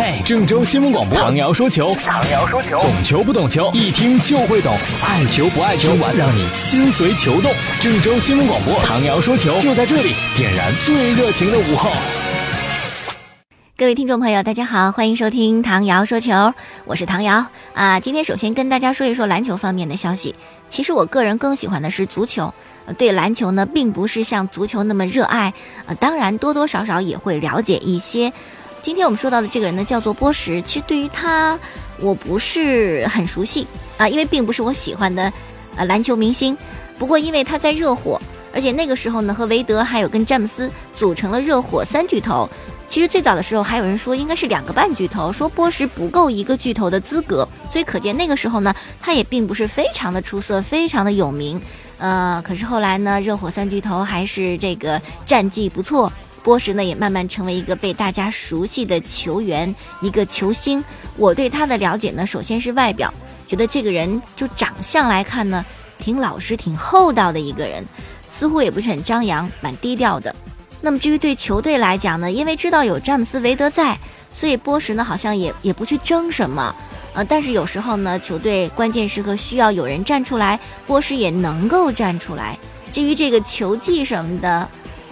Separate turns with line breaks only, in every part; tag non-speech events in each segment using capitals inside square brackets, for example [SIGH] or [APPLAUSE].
嘿，郑州新闻广播，唐瑶说球，
唐瑶说球，
懂球不懂球，一听就会懂，爱球不爱球，让你心随球动。郑州新闻广播，唐瑶说球，就在这里，点燃最热情的午后。
各位听众朋友，大家好，欢迎收听唐瑶说球，我是唐瑶啊。今天首先跟大家说一说篮球方面的消息。其实我个人更喜欢的是足球，对篮球呢，并不是像足球那么热爱，呃，当然多多少少也会了解一些。今天我们说到的这个人呢，叫做波什。其实对于他，我不是很熟悉啊，因为并不是我喜欢的呃篮球明星。不过因为他在热火，而且那个时候呢，和韦德还有跟詹姆斯组成了热火三巨头。其实最早的时候还有人说应该是两个半巨头，说波什不够一个巨头的资格。所以可见那个时候呢，他也并不是非常的出色，非常的有名。呃，可是后来呢，热火三巨头还是这个战绩不错。波什呢，也慢慢成为一个被大家熟悉的球员，一个球星。我对他的了解呢，首先是外表，觉得这个人就长相来看呢，挺老实、挺厚道的一个人，似乎也不是很张扬，蛮低调的。那么至于对球队来讲呢，因为知道有詹姆斯、韦德在，所以波什呢好像也也不去争什么，呃，但是有时候呢，球队关键时刻需要有人站出来，波什也能够站出来。至于这个球技什么的。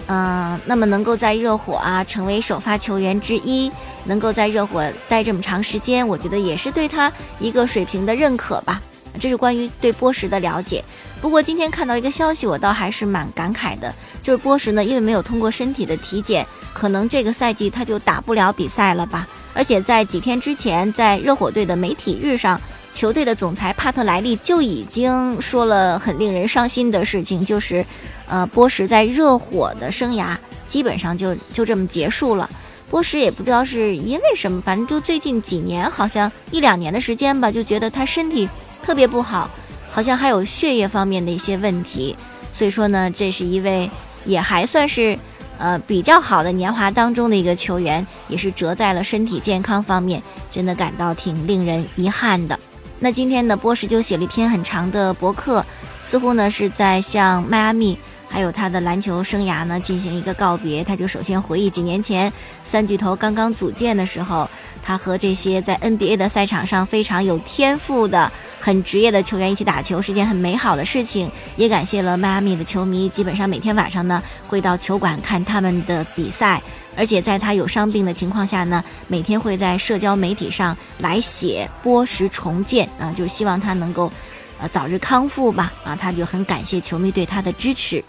嗯，那么能够在热火啊成为首发球员之一，能够在热火待这么长时间，我觉得也是对他一个水平的认可吧。这是关于对波什的了解。不过今天看到一个消息，我倒还是蛮感慨的，就是波什呢，因为没有通过身体的体检，可能这个赛季他就打不了比赛了吧。而且在几天之前，在热火队的媒体日上。球队的总裁帕特莱利就已经说了很令人伤心的事情，就是，呃，波什在热火的生涯基本上就就这么结束了。波什也不知道是因为什么，反正就最近几年，好像一两年的时间吧，就觉得他身体特别不好，好像还有血液方面的一些问题。所以说呢，这是一位也还算是呃比较好的年华当中的一个球员，也是折在了身体健康方面，真的感到挺令人遗憾的。那今天呢，波什就写了一篇很长的博客，似乎呢是在向迈阿密还有他的篮球生涯呢进行一个告别。他就首先回忆几年前三巨头刚刚组建的时候，他和这些在 NBA 的赛场上非常有天赋的、很职业的球员一起打球是件很美好的事情。也感谢了迈阿密的球迷，基本上每天晚上呢会到球馆看他们的比赛。而且在他有伤病的情况下呢，每天会在社交媒体上来写波什重建啊，就是希望他能够，呃，早日康复吧啊，他就很感谢球迷对他的支持。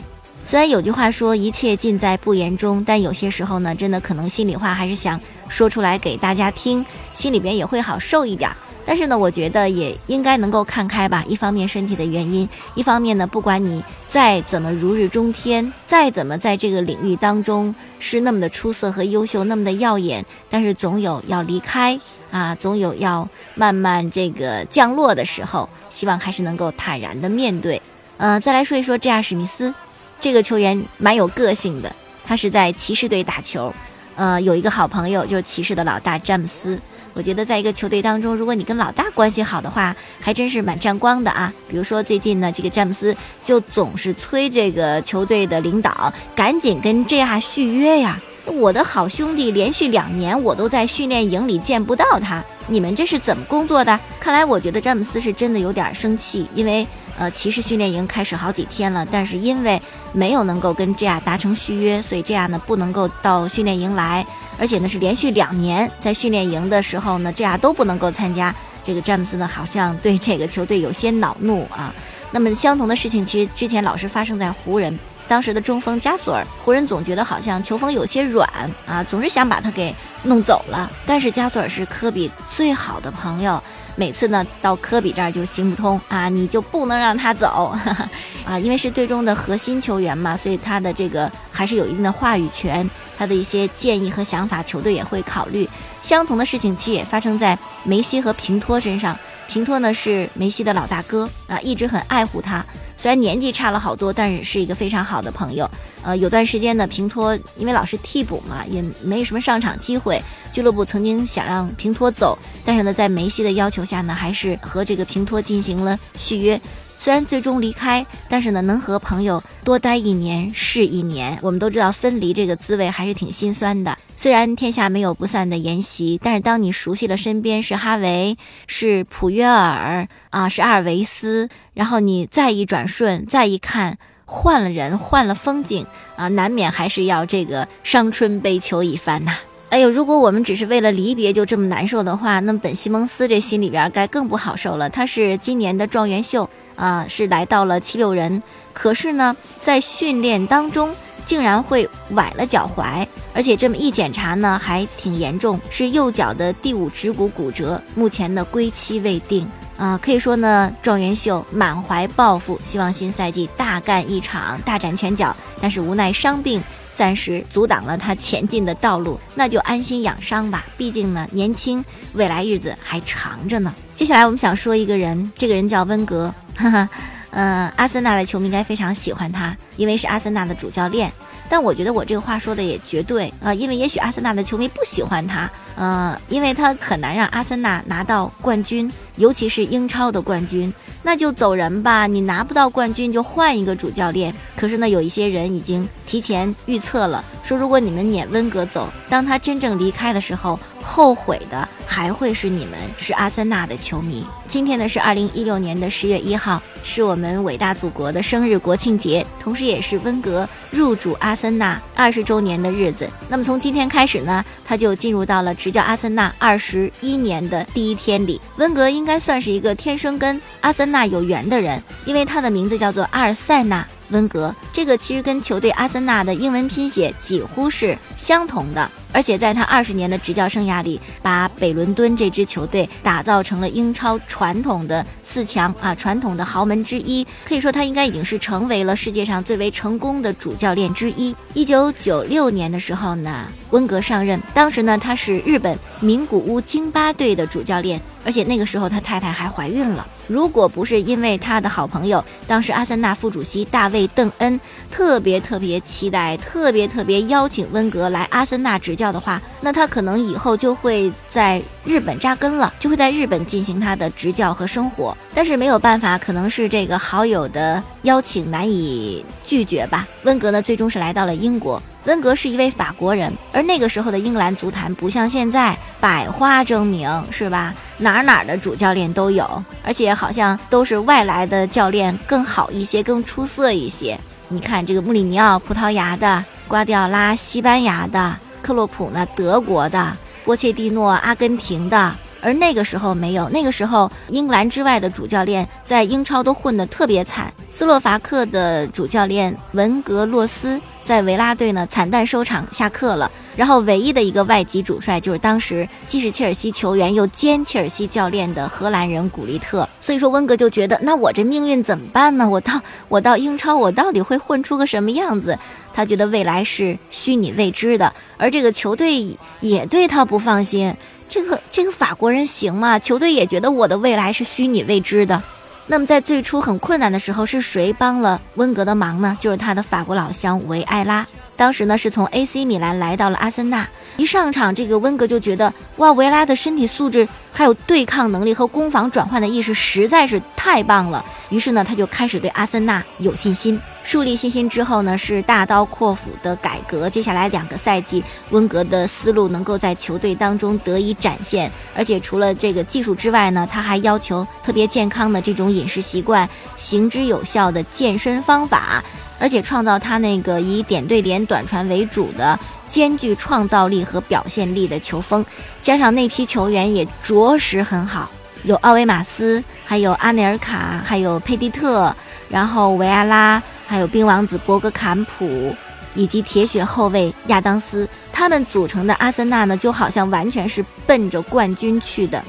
虽然有句话说一切尽在不言中，但有些时候呢，真的可能心里话还是想说出来给大家听，心里边也会好受一点儿。但是呢，我觉得也应该能够看开吧。一方面身体的原因，一方面呢，不管你再怎么如日中天，再怎么在这个领域当中是那么的出色和优秀，那么的耀眼，但是总有要离开啊，总有要慢慢这个降落的时候。希望还是能够坦然的面对。呃，再来说一说 J.R. 史密斯，这个球员蛮有个性的，他是在骑士队打球，呃，有一个好朋友就是骑士的老大詹姆斯。我觉得在一个球队当中，如果你跟老大关系好的话，还真是蛮沾光的啊。比如说最近呢，这个詹姆斯就总是催这个球队的领导赶紧跟 J.R. 续约呀。我的好兄弟连续两年我都在训练营里见不到他，你们这是怎么工作的？看来我觉得詹姆斯是真的有点生气，因为呃，骑士训练营开始好几天了，但是因为没有能够跟 J.R. 达成续约，所以 J.R. 呢不能够到训练营来。而且呢，是连续两年在训练营的时候呢，这样都不能够参加。这个詹姆斯呢，好像对这个球队有些恼怒啊。那么相同的事情，其实之前老是发生在湖人，当时的中锋加索尔，湖人总觉得好像球风有些软啊，总是想把他给弄走了。但是加索尔是科比最好的朋友。每次呢，到科比这儿就行不通啊，你就不能让他走 [LAUGHS] 啊，因为是队中的核心球员嘛，所以他的这个还是有一定的话语权，他的一些建议和想法，球队也会考虑。相同的事情其实也发生在梅西和平托身上，平托呢是梅西的老大哥啊，一直很爱护他。虽然年纪差了好多，但是是一个非常好的朋友。呃，有段时间呢，平托因为老是替补嘛，也没什么上场机会。俱乐部曾经想让平托走，但是呢，在梅西的要求下呢，还是和这个平托进行了续约。虽然最终离开，但是呢，能和朋友多待一年是一年。我们都知道分离这个滋味还是挺心酸的。虽然天下没有不散的筵席，但是当你熟悉了身边是哈维、是普约尔啊，是阿尔维斯，然后你再一转瞬，再一看，换了人，换了风景啊，难免还是要这个伤春悲秋一番呐。哎呦，如果我们只是为了离别就这么难受的话，那么本西蒙斯这心里边该更不好受了。他是今年的状元秀啊，是来到了七六人，可是呢，在训练当中。竟然会崴了脚踝，而且这么一检查呢，还挺严重，是右脚的第五指骨骨折，目前的归期未定啊。可以说呢，状元秀满怀抱负，希望新赛季大干一场，大展拳脚，但是无奈伤病暂时阻挡了他前进的道路，那就安心养伤吧。毕竟呢，年轻，未来日子还长着呢。接下来我们想说一个人，这个人叫温格，哈哈。嗯，阿森纳的球迷应该非常喜欢他，因为是阿森纳的主教练。但我觉得我这个话说的也绝对啊，因为也许阿森纳的球迷不喜欢他，嗯，因为他很难让阿森纳拿到冠军，尤其是英超的冠军。那就走人吧，你拿不到冠军就换一个主教练。可是呢，有一些人已经提前预测了，说如果你们撵温格走，当他真正离开的时候，后悔的还会是你们，是阿森纳的球迷。今天呢是二零一六年的十月一号，是我们伟大祖国的生日国庆节，同时也是温格入主阿森纳二十周年的日子。那么从今天开始呢，他就进入到了执教阿森纳二十一年的第一天里。温格应该算是一个天生跟阿森纳。有缘的人，因为他的名字叫做阿尔塞纳温格，这个其实跟球队阿森纳的英文拼写几乎是相同的。而且在他二十年的执教生涯里，把北伦敦这支球队打造成了英超传统的四强啊，传统的豪门之一。可以说，他应该已经是成为了世界上最为成功的主教练之一。一九九六年的时候呢，温格上任，当时呢他是日本名古屋京巴队的主教练，而且那个时候他太太还怀孕了。如果不是因为他的好朋友，当时阿森纳副主席大卫邓恩特别特别期待，特别特别邀请温格来阿森纳执。教的话，那他可能以后就会在日本扎根了，就会在日本进行他的执教和生活。但是没有办法，可能是这个好友的邀请难以拒绝吧。温格呢，最终是来到了英国。温格是一位法国人，而那个时候的英格兰足坛不像现在百花争鸣，是吧？哪哪的主教练都有，而且好像都是外来的教练更好一些，更出色一些。你看这个穆里尼奥，葡萄牙的；瓜迪奥拉，西班牙的。克洛普呢？德国的，波切蒂诺，阿根廷的。而那个时候没有，那个时候英格兰之外的主教练在英超都混得特别惨。斯洛伐克的主教练文格洛斯在维拉队呢惨淡收场，下课了。然后唯一的一个外籍主帅就是当时既是切尔西球员又兼切尔西教练的荷兰人古利特。所以说温格就觉得，那我这命运怎么办呢？我到我到英超，我到底会混出个什么样子？他觉得未来是虚拟未知的，而这个球队也对他不放心。这个这个法国人行吗？球队也觉得我的未来是虚拟未知的。那么在最初很困难的时候，是谁帮了温格的忙呢？就是他的法国老乡维埃拉。当时呢，是从 AC 米兰来到了阿森纳。一上场，这个温格就觉得，哇，维拉的身体素质还有对抗能力和攻防转换的意识实在是太棒了。于是呢，他就开始对阿森纳有信心。树立信心之后呢，是大刀阔斧的改革。接下来两个赛季，温格的思路能够在球队当中得以展现。而且除了这个技术之外呢，他还要求特别健康的这种饮食习惯，行之有效的健身方法。而且创造他那个以点对点短传为主的兼具创造力和表现力的球风，加上那批球员也着实很好，有奥维马斯，还有阿内尔卡，还有佩蒂特，然后维埃拉，还有冰王子博格坎普，以及铁血后卫亚当斯，他们组成的阿森纳呢，就好像完全是奔着冠军去的。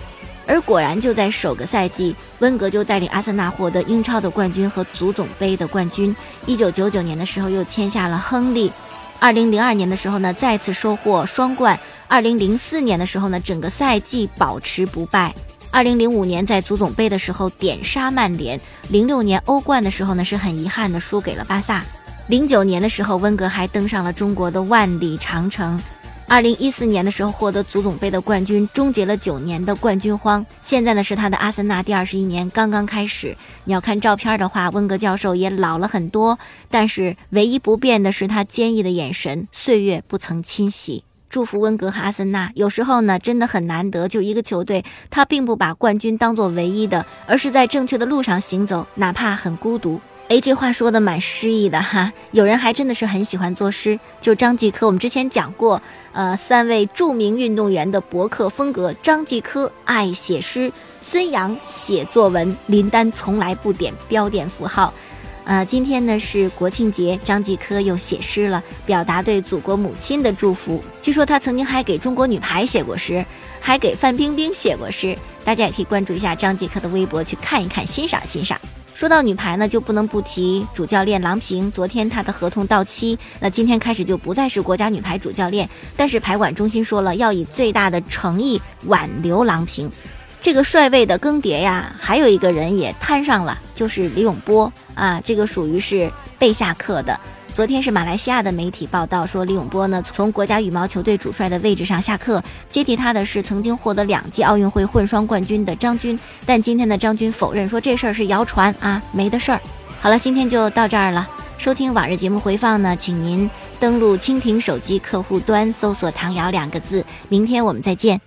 而果然，就在首个赛季，温格就带领阿森纳获得英超的冠军和足总杯的冠军。一九九九年的时候，又签下了亨利。二零零二年的时候呢，再次收获双冠。二零零四年的时候呢，整个赛季保持不败。二零零五年在足总杯的时候点杀曼联。零六年欧冠的时候呢，是很遗憾的输给了巴萨。零九年的时候，温格还登上了中国的万里长城。二零一四年的时候获得足总杯的冠军，终结了九年的冠军荒。现在呢是他的阿森纳第二十一年刚刚开始。你要看照片的话，温格教授也老了很多，但是唯一不变的是他坚毅的眼神，岁月不曾侵袭。祝福温格和阿森纳。有时候呢，真的很难得，就一个球队，他并不把冠军当做唯一的，而是在正确的路上行走，哪怕很孤独。哎，这话说的蛮诗意的哈。有人还真的是很喜欢作诗，就张继科。我们之前讲过，呃，三位著名运动员的博客风格：张继科爱写诗，孙杨写作文，林丹从来不点标点符号。呃，今天呢是国庆节，张继科又写诗了，表达对祖国母亲的祝福。据说他曾经还给中国女排写过诗，还给范冰冰写过诗。大家也可以关注一下张继科的微博，去看一看，欣赏欣赏。说到女排呢，就不能不提主教练郎平。昨天她的合同到期，那今天开始就不再是国家女排主教练。但是排管中心说了，要以最大的诚意挽留郎平。这个帅位的更迭呀，还有一个人也摊上了，就是李永波啊，这个属于是被下课的。昨天是马来西亚的媒体报道说，李永波呢从国家羽毛球队主帅的位置上下课，接替他的是曾经获得两届奥运会混双冠军的张军。但今天的张军否认说这事儿是谣传啊，没的事儿。好了，今天就到这儿了。收听往日节目回放呢，请您登录蜻蜓手机客户端搜索“唐瑶”两个字。明天我们再见。